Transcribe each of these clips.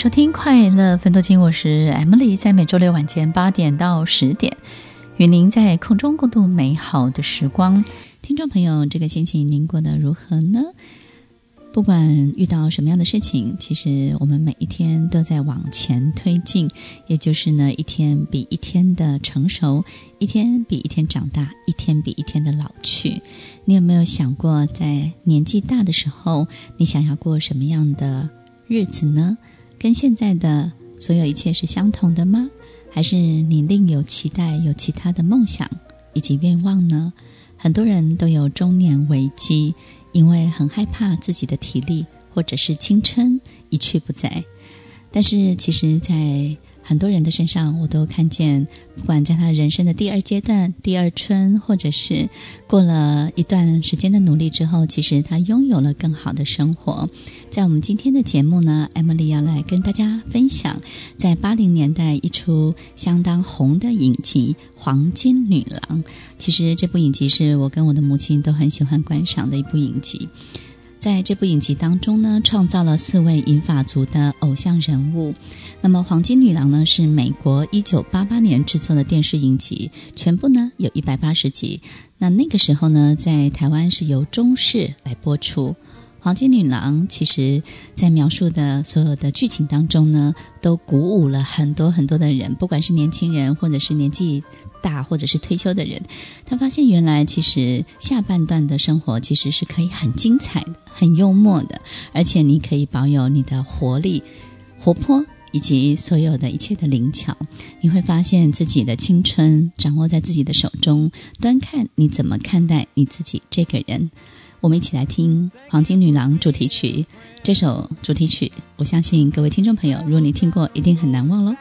收听快乐分多金，我是 Emily，在每周六晚间八点到十点，与您在空中共度美好的时光。听众朋友，这个星期您过得如何呢？不管遇到什么样的事情，其实我们每一天都在往前推进，也就是呢，一天比一天的成熟，一天比一天长大，一天比一天的老去。你有没有想过，在年纪大的时候，你想要过什么样的日子呢？跟现在的所有一切是相同的吗？还是你另有期待，有其他的梦想以及愿望呢？很多人都有中年危机，因为很害怕自己的体力或者是青春一去不再。但是其实，在很多人的身上，我都看见，不管在他人生的第二阶段、第二春，或者是过了一段时间的努力之后，其实他拥有了更好的生活。在我们今天的节目呢，Emily 要来跟大家分享，在八零年代一出相当红的影集《黄金女郎》。其实这部影集是我跟我的母亲都很喜欢观赏的一部影集。在这部影集当中呢，创造了四位银发族的偶像人物。那么，《黄金女郎》呢是美国一九八八年制作的电视影集，全部呢有一百八十集。那那个时候呢，在台湾是由中视来播出。黄金女郎其实，在描述的所有的剧情当中呢，都鼓舞了很多很多的人，不管是年轻人，或者是年纪大，或者是退休的人。他发现，原来其实下半段的生活其实是可以很精彩的、很幽默的，而且你可以保有你的活力、活泼，以及所有的一切的灵巧。你会发现自己的青春掌握在自己的手中，端看你怎么看待你自己这个人。我们一起来听《黄金女郎》主题曲。这首主题曲，我相信各位听众朋友，如果你听过，一定很难忘喽。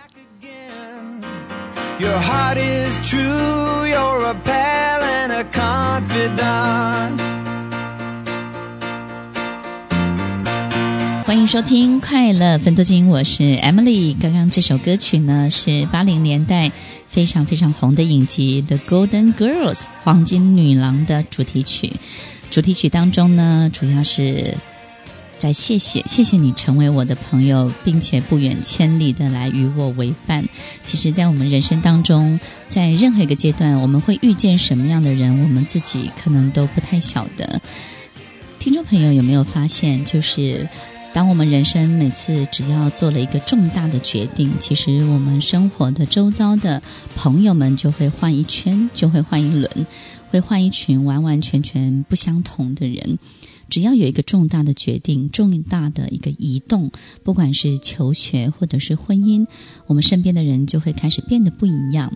Your heart is true, you're a pal and a confidant. 欢迎收听《快乐分多金》，我是 Emily。刚刚这首歌曲呢，是八零年代非常非常红的影集《The Golden Girls》黄金女郎的主题曲。主题曲当中呢，主要是在谢谢谢谢你成为我的朋友，并且不远千里的来与我为伴。其实，在我们人生当中，在任何一个阶段，我们会遇见什么样的人，我们自己可能都不太晓得。听众朋友有没有发现，就是当我们人生每次只要做了一个重大的决定，其实我们生活的周遭的朋友们就会换一圈，就会换一轮。会换一群完完全全不相同的人。只要有一个重大的决定、重大的一个移动，不管是求学或者是婚姻，我们身边的人就会开始变得不一样。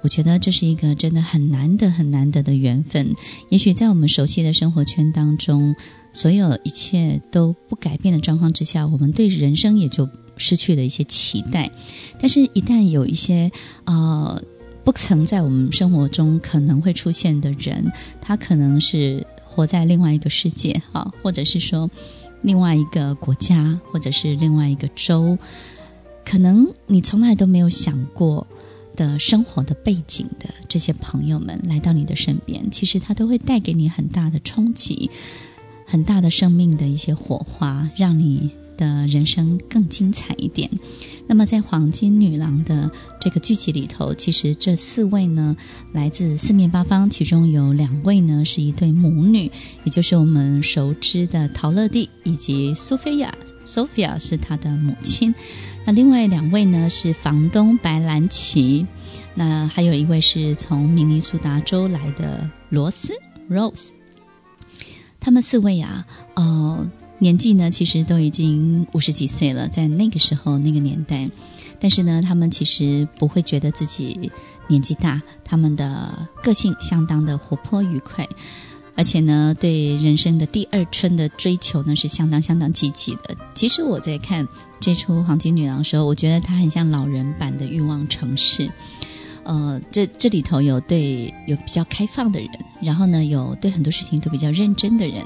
我觉得这是一个真的很难得、很难得的缘分。也许在我们熟悉的生活圈当中，所有一切都不改变的状况之下，我们对人生也就失去了一些期待。但是，一旦有一些呃。不曾在我们生活中可能会出现的人，他可能是活在另外一个世界，哈，或者是说另外一个国家，或者是另外一个州，可能你从来都没有想过的生活的背景的这些朋友们来到你的身边，其实他都会带给你很大的冲击，很大的生命的一些火花，让你的人生更精彩一点。那么，在《黄金女郎》的这个剧集里头，其实这四位呢，来自四面八方，其中有两位呢是一对母女，也就是我们熟知的陶乐蒂以及苏菲亚。苏菲亚是她的母亲。那另外两位呢是房东白兰奇，那还有一位是从明尼苏达州来的罗斯 Rose。他们四位啊，呃。年纪呢，其实都已经五十几岁了，在那个时候那个年代，但是呢，他们其实不会觉得自己年纪大，他们的个性相当的活泼愉快，而且呢，对人生的第二春的追求呢，是相当相当积极的。其实我在看这出《黄金女郎》的时候，我觉得她很像老人版的《欲望城市》。呃，这这里头有对有比较开放的人，然后呢，有对很多事情都比较认真的人，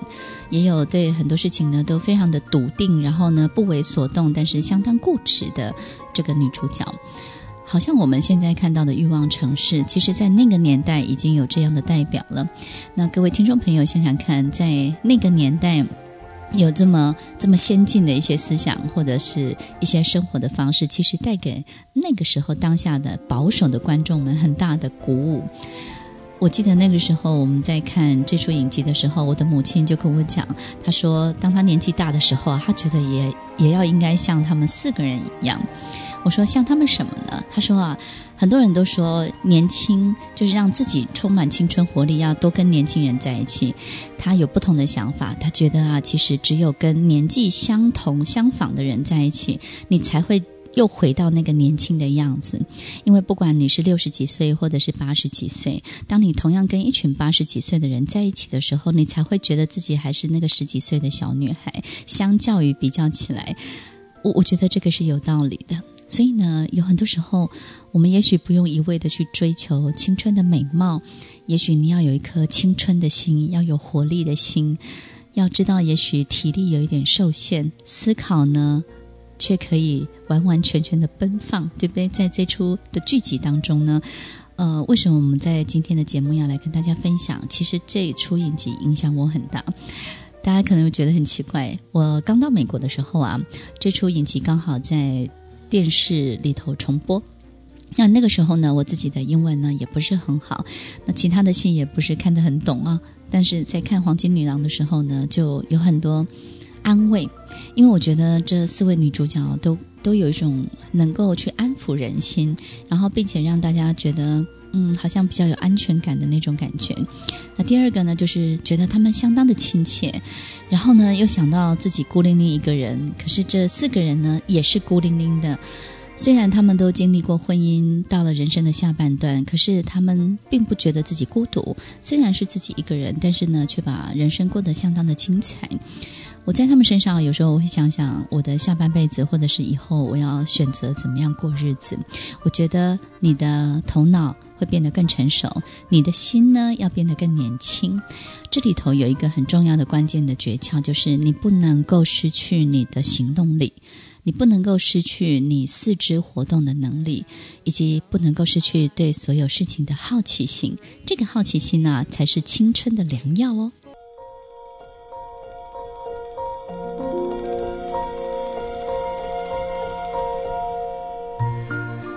也有对很多事情呢都非常的笃定，然后呢不为所动，但是相当固执的这个女主角，好像我们现在看到的欲望城市，其实在那个年代已经有这样的代表了。那各位听众朋友想想看，在那个年代。有这么这么先进的一些思想，或者是一些生活的方式，其实带给那个时候当下的保守的观众们很大的鼓舞。我记得那个时候我们在看这出影集的时候，我的母亲就跟我讲，她说，当她年纪大的时候，她觉得也也要应该像他们四个人一样。我说像他们什么呢？她说啊。很多人都说年轻就是让自己充满青春活力，要多跟年轻人在一起。他有不同的想法，他觉得啊，其实只有跟年纪相同相仿的人在一起，你才会又回到那个年轻的样子。因为不管你是六十几岁或者是八十几岁，当你同样跟一群八十几岁的人在一起的时候，你才会觉得自己还是那个十几岁的小女孩。相较于比较起来，我我觉得这个是有道理的。所以呢，有很多时候，我们也许不用一味的去追求青春的美貌，也许你要有一颗青春的心，要有活力的心，要知道，也许体力有一点受限，思考呢，却可以完完全全的奔放，对不对？在这出的剧集当中呢，呃，为什么我们在今天的节目要来跟大家分享？其实这出影集影响我很大，大家可能会觉得很奇怪。我刚到美国的时候啊，这出影集刚好在。电视里头重播，那那个时候呢，我自己的英文呢也不是很好，那其他的戏也不是看得很懂啊。但是在看《黄金女郎》的时候呢，就有很多安慰，因为我觉得这四位女主角都都有一种能够去安抚人心，然后并且让大家觉得。嗯，好像比较有安全感的那种感觉。那第二个呢，就是觉得他们相当的亲切，然后呢，又想到自己孤零零一个人，可是这四个人呢，也是孤零零的。虽然他们都经历过婚姻，到了人生的下半段，可是他们并不觉得自己孤独。虽然是自己一个人，但是呢，却把人生过得相当的精彩。我在他们身上，有时候我会想想我的下半辈子，或者是以后我要选择怎么样过日子。我觉得你的头脑会变得更成熟，你的心呢要变得更年轻。这里头有一个很重要的关键的诀窍，就是你不能够失去你的行动力，你不能够失去你四肢活动的能力，以及不能够失去对所有事情的好奇心。这个好奇心呢，才是青春的良药哦。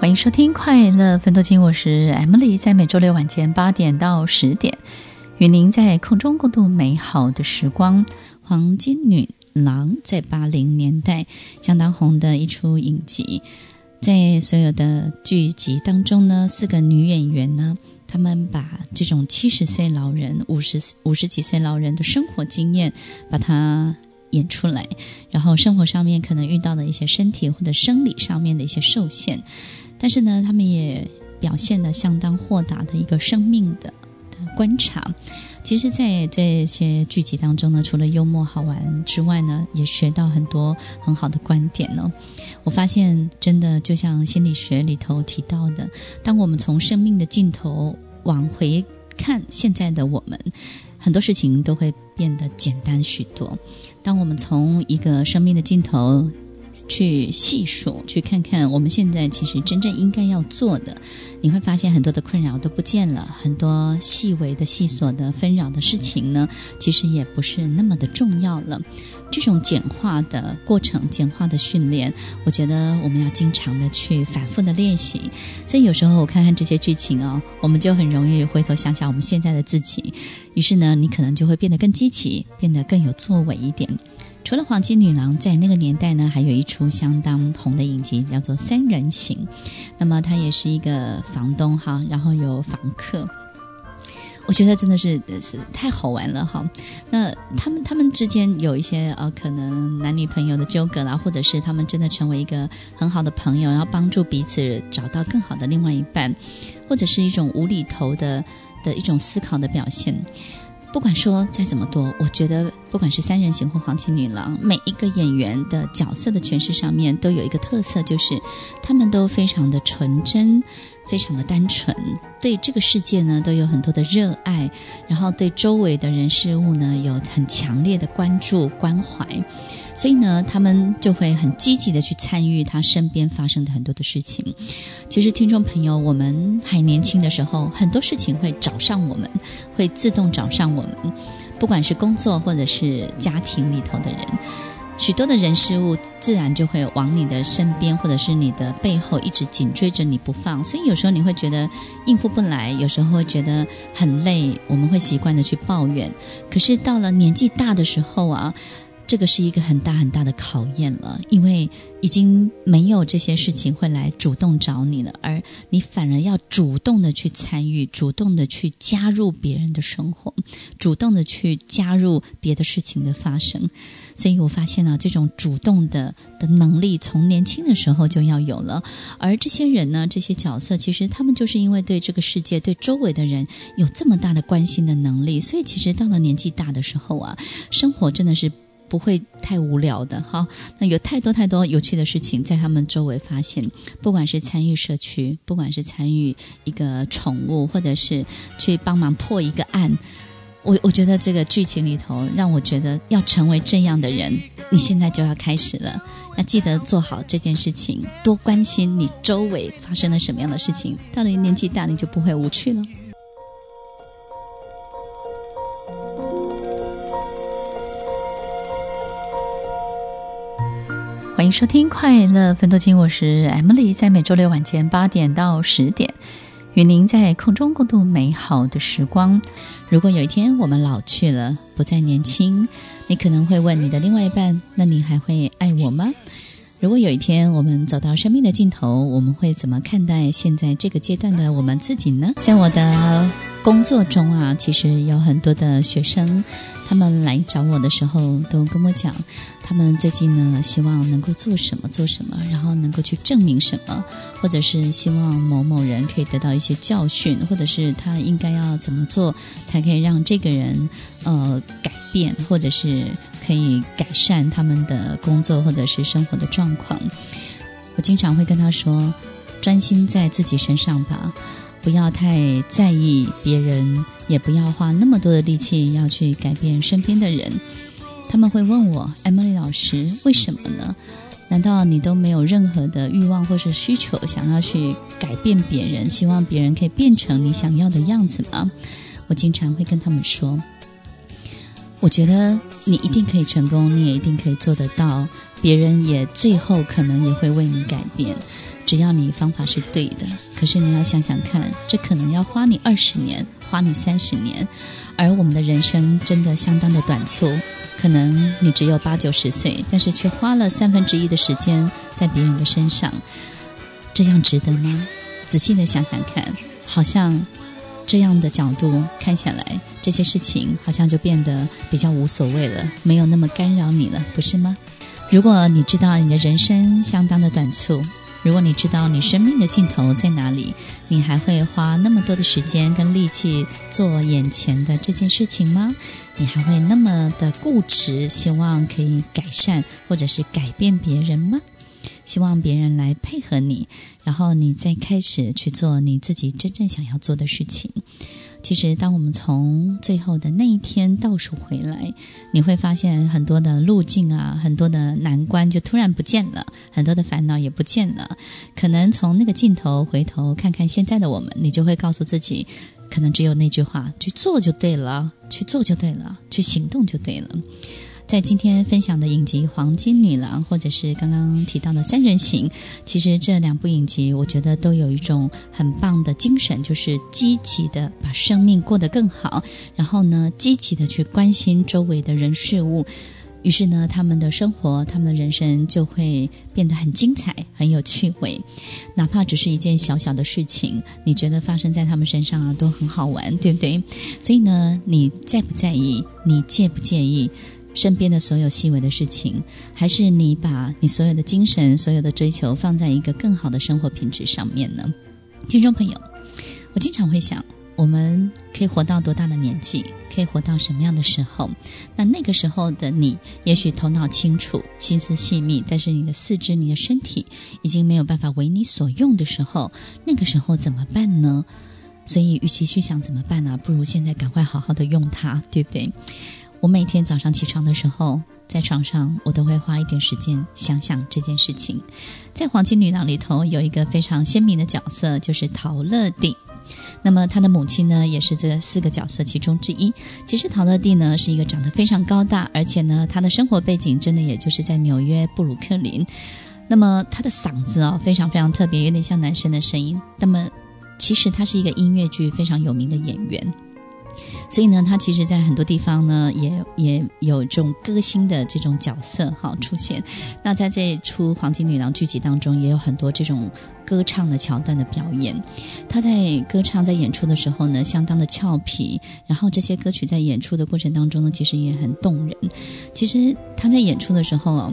欢迎收听《快乐分多金》，我是 Emily，在每周六晚间八点到十点，与您在空中共度美好的时光。《黄金女郎》在八零年代相当红的一出影集，在所有的剧集当中呢，四个女演员呢，她们把这种七十岁老人、五十五十几岁老人的生活经验，把它演出来，然后生活上面可能遇到的一些身体或者生理上面的一些受限。但是呢，他们也表现了相当豁达的一个生命的观察。其实，在这些剧集当中呢，除了幽默好玩之外呢，也学到很多很好的观点呢。我发现，真的就像心理学里头提到的，当我们从生命的尽头往回看现在的我们，很多事情都会变得简单许多。当我们从一个生命的尽头，去细数，去看看我们现在其实真正应该要做的，你会发现很多的困扰都不见了，很多细微的、细琐的纷扰的事情呢，其实也不是那么的重要了。这种简化的过程、简化的训练，我觉得我们要经常的去反复的练习。所以有时候我看看这些剧情哦，我们就很容易回头想想我们现在的自己，于是呢，你可能就会变得更积极，变得更有作为一点。除了《黄金女郎》在那个年代呢，还有一出相当红的影集，叫做《三人行》。那么她也是一个房东哈，然后有房客。我觉得真的是是太好玩了哈。那他们他们之间有一些呃，可能男女朋友的纠葛啦，或者是他们真的成为一个很好的朋友，然后帮助彼此找到更好的另外一半，或者是一种无厘头的的一种思考的表现。不管说再怎么多，我觉得不管是三人行或黄金女郎，每一个演员的角色的诠释上面都有一个特色，就是他们都非常的纯真。非常的单纯，对这个世界呢都有很多的热爱，然后对周围的人事物呢有很强烈的关注关怀，所以呢他们就会很积极的去参与他身边发生的很多的事情。其实听众朋友，我们还年轻的时候，很多事情会找上我们，会自动找上我们，不管是工作或者是家庭里头的人。许多的人事物自然就会往你的身边，或者是你的背后一直紧追着你不放，所以有时候你会觉得应付不来，有时候会觉得很累，我们会习惯的去抱怨。可是到了年纪大的时候啊。这个是一个很大很大的考验了，因为已经没有这些事情会来主动找你了，而你反而要主动的去参与，主动的去加入别人的生活，主动的去加入别的事情的发生。所以我发现呢，这种主动的的能力从年轻的时候就要有了。而这些人呢，这些角色，其实他们就是因为对这个世界、对周围的人有这么大的关心的能力，所以其实到了年纪大的时候啊，生活真的是。不会太无聊的哈，那有太多太多有趣的事情在他们周围发现，不管是参与社区，不管是参与一个宠物，或者是去帮忙破一个案，我我觉得这个剧情里头让我觉得要成为这样的人，你现在就要开始了，要记得做好这件事情，多关心你周围发生了什么样的事情，到了年纪大你就不会无趣了。欢迎收听《快乐分多金》，我是 Emily，在每周六晚间八点到十点，与您在空中共度美好的时光。如果有一天我们老去了，不再年轻，你可能会问你的另外一半：“那你还会爱我吗？”如果有一天我们走到生命的尽头，我们会怎么看待现在这个阶段的我们自己呢？像我的工作中啊，其实有很多的学生，他们来找我的时候都跟我讲，他们最近呢希望能够做什么做什么，然后能够去证明什么，或者是希望某某人可以得到一些教训，或者是他应该要怎么做才可以让这个人呃改变，或者是可以改善他们的工作或者是生活的状况。我经常会跟他说，专心在自己身上吧。不要太在意别人，也不要花那么多的力气要去改变身边的人。他们会问我，Emily 老师，为什么呢？难道你都没有任何的欲望或是需求，想要去改变别人，希望别人可以变成你想要的样子吗？我经常会跟他们说，我觉得你一定可以成功，你也一定可以做得到，别人也最后可能也会为你改变。只要你方法是对的，可是你要想想看，这可能要花你二十年，花你三十年，而我们的人生真的相当的短促，可能你只有八九十岁，但是却花了三分之一的时间在别人的身上，这样值得吗？仔细的想想看，好像这样的角度看下来，这些事情好像就变得比较无所谓了，没有那么干扰你了，不是吗？如果你知道你的人生相当的短促，如果你知道你生命的尽头在哪里，你还会花那么多的时间跟力气做眼前的这件事情吗？你还会那么的固执，希望可以改善或者是改变别人吗？希望别人来配合你，然后你再开始去做你自己真正想要做的事情。其实，当我们从最后的那一天倒数回来，你会发现很多的路径啊，很多的难关就突然不见了，很多的烦恼也不见了。可能从那个镜头回头看看现在的我们，你就会告诉自己，可能只有那句话：去做就对了，去做就对了，去行动就对了。在今天分享的影集《黄金女郎》，或者是刚刚提到的《三人行》，其实这两部影集，我觉得都有一种很棒的精神，就是积极的把生命过得更好，然后呢，积极的去关心周围的人事物，于是呢，他们的生活、他们的人生就会变得很精彩、很有趣味。哪怕只是一件小小的事情，你觉得发生在他们身上啊，都很好玩，对不对？所以呢，你在不在意？你介不介意身边的所有细微的事情？还是你把你所有的精神、所有的追求放在一个更好的生活品质上面呢？听众朋友，我经常会想。我们可以活到多大的年纪？可以活到什么样的时候？那那个时候的你，也许头脑清楚、心思细密，但是你的四肢、你的身体已经没有办法为你所用的时候，那个时候怎么办呢？所以，与其去想怎么办呢，不如现在赶快好好的用它，对不对？我每天早上起床的时候，在床上，我都会花一点时间想想这件事情。在《黄金女郎》里头，有一个非常鲜明的角色，就是陶乐蒂。那么她的母亲呢，也是这四个角色其中之一。其实陶乐蒂呢，是一个长得非常高大，而且呢，她的生活背景真的也就是在纽约布鲁克林。那么她的嗓子啊、哦，非常非常特别，有点像男生的声音。那么其实她是一个音乐剧非常有名的演员。所以呢，他其实，在很多地方呢，也也有这种歌星的这种角色哈出现。那在这出《黄金女郎》剧集当中，也有很多这种歌唱的桥段的表演。他在歌唱、在演出的时候呢，相当的俏皮。然后这些歌曲在演出的过程当中呢，其实也很动人。其实他在演出的时候，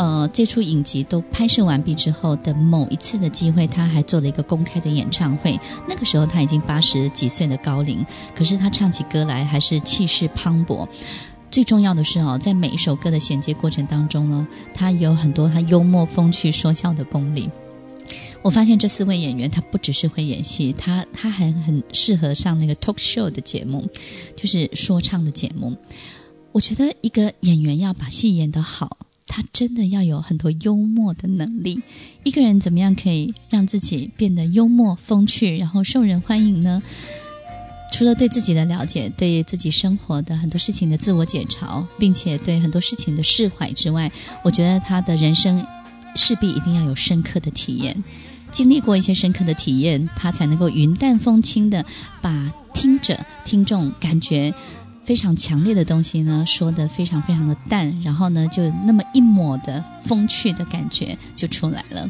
呃，这出影集都拍摄完毕之后的某一次的机会，他还做了一个公开的演唱会。那个时候他已经八十几岁的高龄，可是他唱起歌来还是气势磅礴。最重要的是哦，在每一首歌的衔接过程当中呢，他有很多他幽默风趣说笑的功力。我发现这四位演员，他不只是会演戏，他他还很适合上那个 talk show 的节目，就是说唱的节目。我觉得一个演员要把戏演得好，他真的要有很多幽默的能力。一个人怎么样可以让自己变得幽默风趣，然后受人欢迎呢？除了对自己的了解，对自己生活的很多事情的自我解嘲，并且对很多事情的释怀之外，我觉得他的人生势必一定要有深刻的体验。经历过一些深刻的体验，他才能够云淡风轻的把听者、听众感觉非常强烈的东西呢，说的非常非常的淡，然后呢，就那么一抹的风趣的感觉就出来了。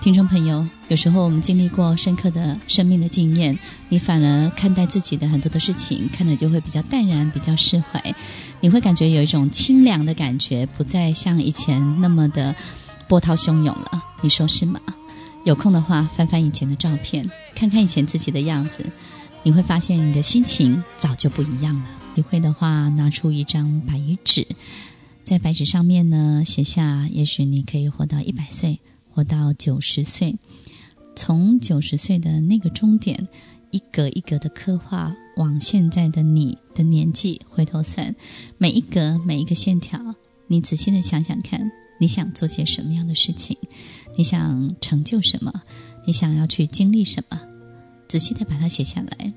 听众朋友，有时候我们经历过深刻的生命的经验，你反而看待自己的很多的事情，看着就会比较淡然，比较释怀，你会感觉有一种清凉的感觉，不再像以前那么的波涛汹涌了。你说是吗？有空的话，翻翻以前的照片，看看以前自己的样子，你会发现你的心情早就不一样了。你会的话，拿出一张白纸，在白纸上面呢，写下，也许你可以活到一百岁，活到九十岁，从九十岁的那个终点，一格一格的刻画，往现在的你的年纪回头算，每一格每一个线条，你仔细的想想看，你想做些什么样的事情？你想成就什么？你想要去经历什么？仔细的把它写下来，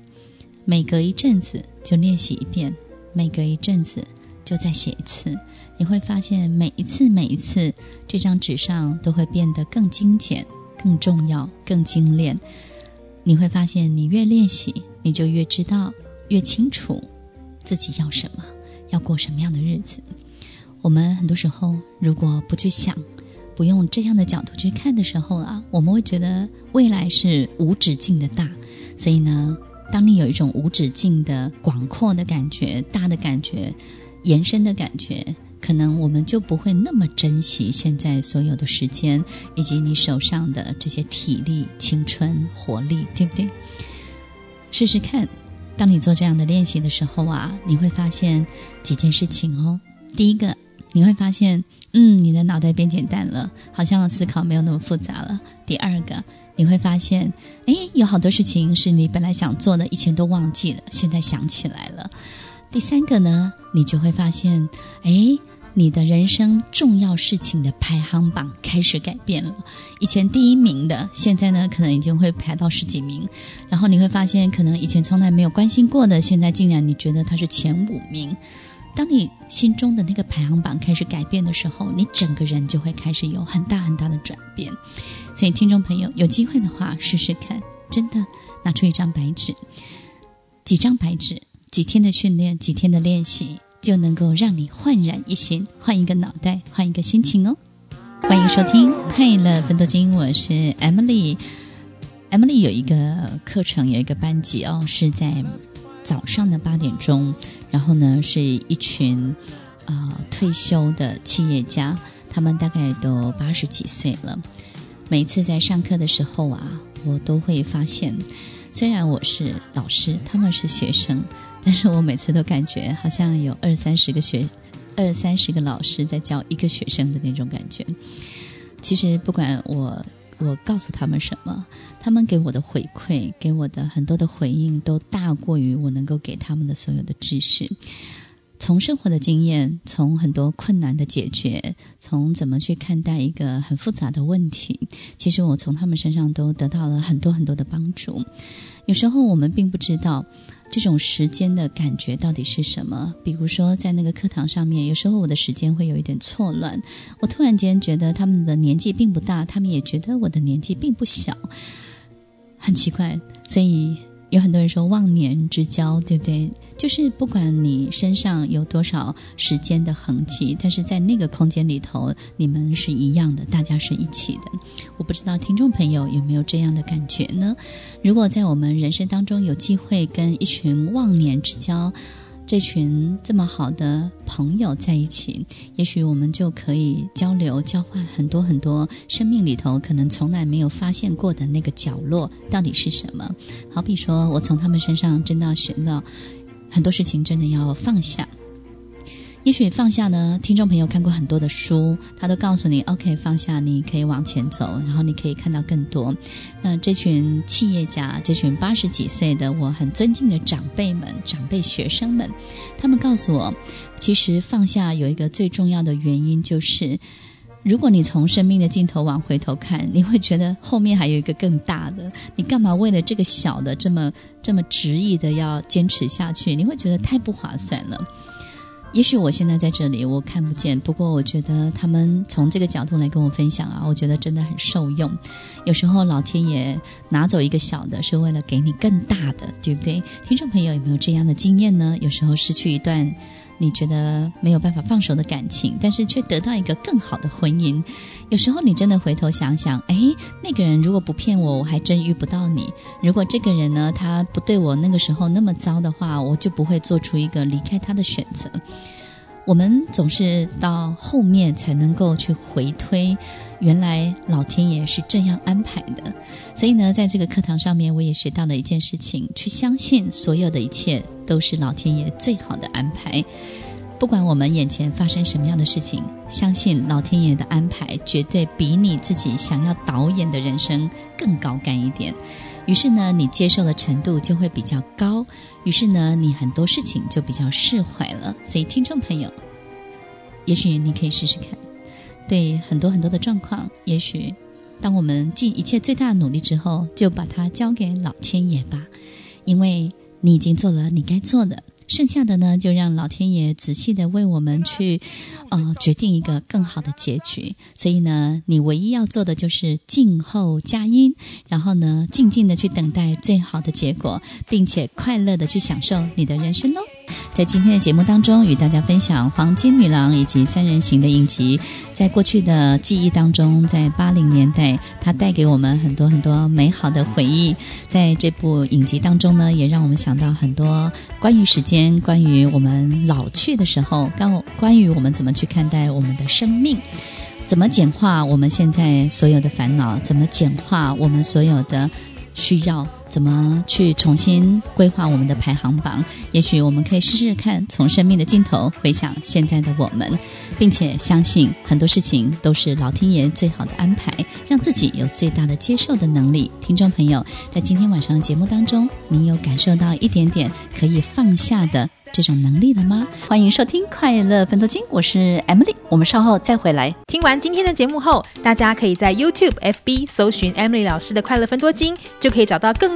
每隔一阵子就练习一遍，每隔一阵子就再写一次。你会发现，每一次每一次，这张纸上都会变得更精简、更重要、更精炼。你会发现，你越练习，你就越知道、越清楚自己要什么，要过什么样的日子。我们很多时候，如果不去想，不用这样的角度去看的时候啊，我们会觉得未来是无止境的大。所以呢，当你有一种无止境的广阔的感觉、大的感觉、延伸的感觉，可能我们就不会那么珍惜现在所有的时间以及你手上的这些体力、青春、活力，对不对？试试看，当你做这样的练习的时候啊，你会发现几件事情哦。第一个。你会发现，嗯，你的脑袋变简单了，好像思考没有那么复杂了。第二个，你会发现，哎，有好多事情是你本来想做的，以前都忘记了，现在想起来了。第三个呢，你就会发现，哎，你的人生重要事情的排行榜开始改变了。以前第一名的，现在呢，可能已经会排到十几名。然后你会发现，可能以前从来没有关心过的，现在竟然你觉得它是前五名。当你心中的那个排行榜开始改变的时候，你整个人就会开始有很大很大的转变。所以，听众朋友有机会的话，试试看，真的拿出一张白纸，几张白纸，几天的训练，几天的练习，就能够让你焕然一新，换一个脑袋，换一个心情哦。欢迎收听《快乐分多金》，我是 Emily。Emily 有一个课程，有一个班级哦，是在早上的八点钟，然后呢是一群啊、退休的企业家，他们大概都八十几岁了。每次在上课的时候啊，我都会发现，虽然我是老师，他们是学生，但是我每次都感觉好像有二三十个学，二三十个老师在教一个学生的那种感觉。其实不管我我告诉他们什么，他们给我的回馈，给我的很多的回应，都大过于我能够给他们的所有的知识。从生活的经验，从很多困难的解决，从怎么去看待一个很复杂的问题，其实我从他们身上都得到了很多很多的帮助。有时候我们并不知道这种时间的感觉到底是什么。比如说在那个课堂上面，有时候我的时间会有一点错乱，我突然间觉得他们的年纪并不大，他们也觉得我的年纪并不小，很奇怪，所以。有很多人说忘年之交，对不对？就是不管你身上有多少时间的痕迹，但是在那个空间里头，你们是一样的，大家是一起的。我不知道听众朋友有没有这样的感觉呢？如果在我们人生当中有机会跟一群忘年之交，这群这么好的朋友在一起，也许我们就可以交流、交换很多很多生命里头可能从来没有发现过的那个角落到底是什么。好比说，我从他们身上真的学到很多事情，真的要放下。也许放下呢，听众朋友看过很多的书，他都告诉你，OK，放下，你可以往前走，然后你可以看到更多。那这群企业家，这群八十几岁的我很尊敬的长辈们、长辈学生们，他们告诉我，其实放下有一个最重要的原因，就是如果你从生命的尽头往回头看，你会觉得后面还有一个更大的，你干嘛为了这个小的这么这么执意的要坚持下去？你会觉得太不划算了。也许我现在在这里，我看不见。不过，我觉得他们从这个角度来跟我分享啊，我觉得真的很受用。有时候老天爷拿走一个小的，是为了给你更大的，对不对？听众朋友有没有这样的经验呢？有时候失去一段。你觉得没有办法放手的感情，但是却得到一个更好的婚姻。有时候你真的回头想想，哎，那个人如果不骗我，我还真遇不到你。如果这个人呢，他不对我那个时候那么糟的话，我就不会做出一个离开他的选择。我们总是到后面才能够去回推，原来老天爷是这样安排的。所以呢，在这个课堂上面，我也学到了一件事情：去相信所有的一切都是老天爷最好的安排。不管我们眼前发生什么样的事情，相信老天爷的安排绝对比你自己想要导演的人生更高干一点。于是呢，你接受的程度就会比较高，于是呢，你很多事情就比较释怀了。所以，听众朋友，也许你可以试试看，对很多很多的状况，也许当我们尽一切最大的努力之后，就把它交给老天爷吧，因为你已经做了你该做的。剩下的呢，就让老天爷仔细的为我们去，呃，决定一个更好的结局。所以呢，你唯一要做的就是静候佳音，然后呢，静静的去等待最好的结果，并且快乐的去享受你的人生喽。在今天的节目当中，与大家分享《黄金女郎》以及《三人行》的影集。在过去的记忆当中，在八零年代，它带给我们很多很多美好的回忆。在这部影集当中呢，也让我们想到很多关于时间、关于我们老去的时候，关关于我们怎么去看待我们的生命，怎么简化我们现在所有的烦恼，怎么简化我们所有的需要。怎么去重新规划我们的排行榜？也许我们可以试试看，从生命的尽头回想现在的我们，并且相信很多事情都是老天爷最好的安排，让自己有最大的接受的能力。听众朋友，在今天晚上的节目当中，你有感受到一点点可以放下的这种能力了吗？欢迎收听《快乐分多金》，我是 Emily，我们稍后再回来。听完今天的节目后，大家可以在 YouTube、FB 搜寻 Emily 老师的《快乐分多金》，就可以找到更